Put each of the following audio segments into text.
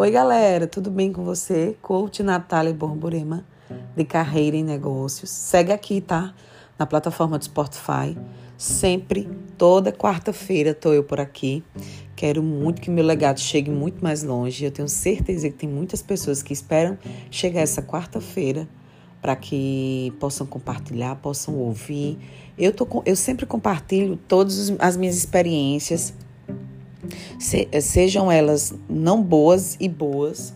Oi, galera, tudo bem com você? Coach Natália Borborema, de Carreira em Negócios. Segue aqui, tá? Na plataforma do Spotify. Sempre, toda quarta-feira, tô eu por aqui. Quero muito que meu legado chegue muito mais longe. Eu tenho certeza que tem muitas pessoas que esperam chegar essa quarta-feira para que possam compartilhar, possam ouvir. Eu, tô, eu sempre compartilho todas as minhas experiências se, sejam elas não boas e boas,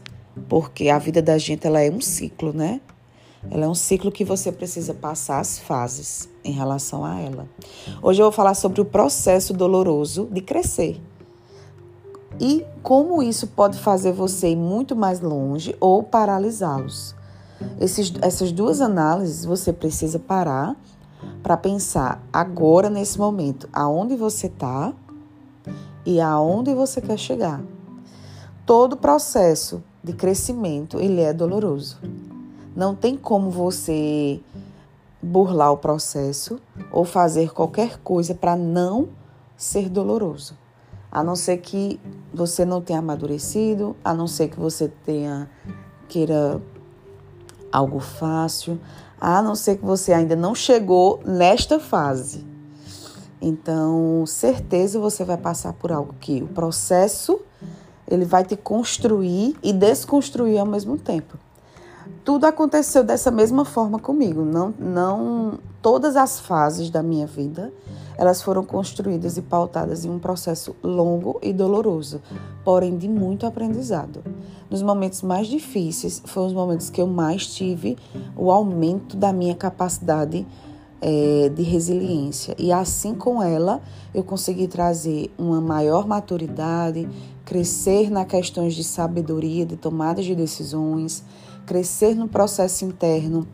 porque a vida da gente ela é um ciclo, né? Ela é um ciclo que você precisa passar as fases em relação a ela. Hoje eu vou falar sobre o processo doloroso de crescer. E como isso pode fazer você ir muito mais longe ou paralisá-los. essas duas análises você precisa parar para pensar agora, nesse momento, aonde você está e aonde você quer chegar. Todo processo de crescimento ele é doloroso. Não tem como você burlar o processo ou fazer qualquer coisa para não ser doloroso. A não ser que você não tenha amadurecido, a não ser que você tenha queira algo fácil, a não ser que você ainda não chegou nesta fase. Então, certeza você vai passar por algo que o processo ele vai te construir e desconstruir ao mesmo tempo. Tudo aconteceu dessa mesma forma comigo. Não, não todas as fases da minha vida elas foram construídas e pautadas em um processo longo e doloroso, porém de muito aprendizado. Nos momentos mais difíceis, foram os momentos que eu mais tive o aumento da minha capacidade é, de resiliência. E assim com ela, eu consegui trazer uma maior maturidade, crescer nas questões de sabedoria, de tomadas de decisões, crescer no processo interno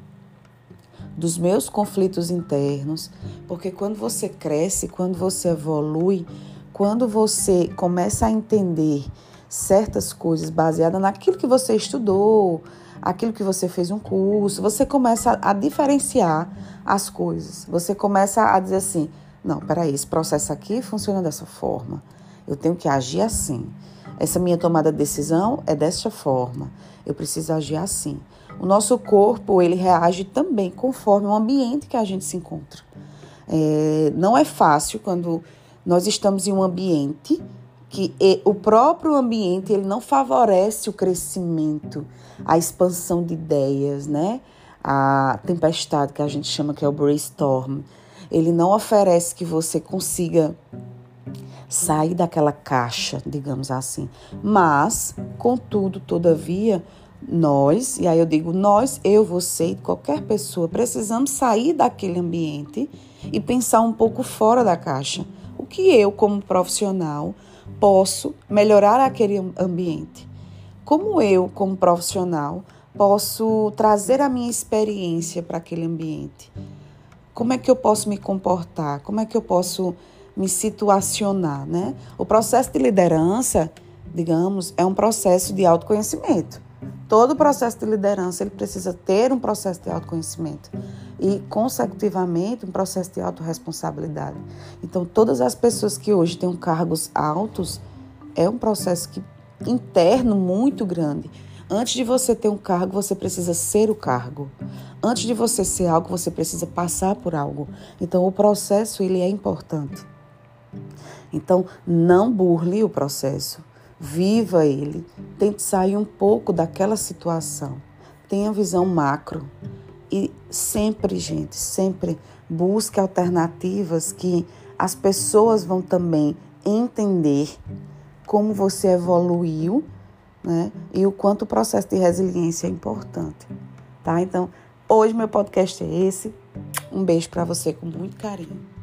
dos meus conflitos internos, porque quando você cresce, quando você evolui, quando você começa a entender certas coisas baseadas naquilo que você estudou, aquilo que você fez um curso, você começa a diferenciar as coisas. Você começa a dizer assim: não, peraí, esse processo aqui funciona dessa forma. Eu tenho que agir assim. Essa minha tomada de decisão é dessa forma. Eu preciso agir assim. O nosso corpo, ele reage também conforme o ambiente que a gente se encontra. É, não é fácil quando nós estamos em um ambiente que o próprio ambiente ele não favorece o crescimento, a expansão de ideias, né? A tempestade que a gente chama que é o brainstorm, ele não oferece que você consiga sair daquela caixa, digamos assim. Mas, contudo, todavia, nós, e aí eu digo nós, eu, você e qualquer pessoa, precisamos sair daquele ambiente e pensar um pouco fora da caixa. O que eu, como profissional, posso melhorar aquele ambiente? Como eu, como profissional, posso trazer a minha experiência para aquele ambiente? Como é que eu posso me comportar? Como é que eu posso me situacionar, né? O processo de liderança, digamos, é um processo de autoconhecimento. Todo processo de liderança ele precisa ter um processo de autoconhecimento e, consecutivamente, um processo de autorresponsabilidade. Então, todas as pessoas que hoje têm cargos altos é um processo que, interno muito grande. Antes de você ter um cargo, você precisa ser o cargo. Antes de você ser algo, você precisa passar por algo. Então, o processo ele é importante. Então, não burle o processo viva ele, tente sair um pouco daquela situação. Tenha visão macro e sempre, gente, sempre busque alternativas que as pessoas vão também entender como você evoluiu, né? E o quanto o processo de resiliência é importante, tá? Então, hoje meu podcast é esse. Um beijo para você com muito carinho.